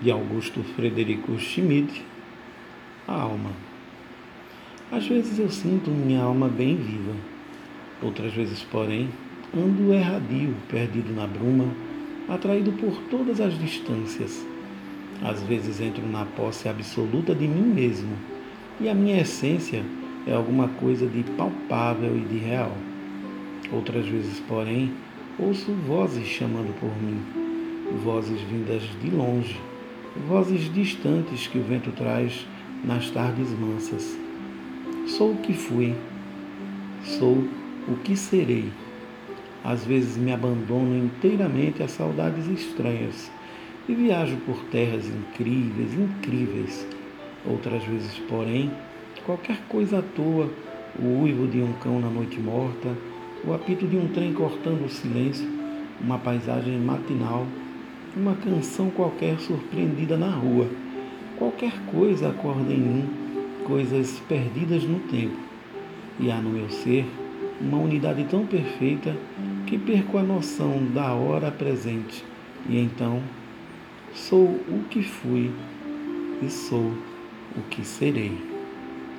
de Augusto Frederico Schmidt, a alma. Às vezes eu sinto minha alma bem viva, outras vezes, porém, ando erradio, perdido na bruma, atraído por todas as distâncias. Às vezes entro na posse absoluta de mim mesmo, e a minha essência é alguma coisa de palpável e de real. Outras vezes, porém, ouço vozes chamando por mim, vozes vindas de longe vozes distantes que o vento traz nas tardes mansas. Sou o que fui, sou o que serei. Às vezes me abandono inteiramente a saudades estranhas e viajo por terras incríveis, incríveis. Outras vezes, porém, qualquer coisa à toa, o uivo de um cão na noite morta, o apito de um trem cortando o silêncio, uma paisagem matinal uma canção qualquer surpreendida na rua. Qualquer coisa acorda em mim, coisas perdidas no tempo. E há no meu ser uma unidade tão perfeita que perco a noção da hora presente. E então sou o que fui e sou o que serei.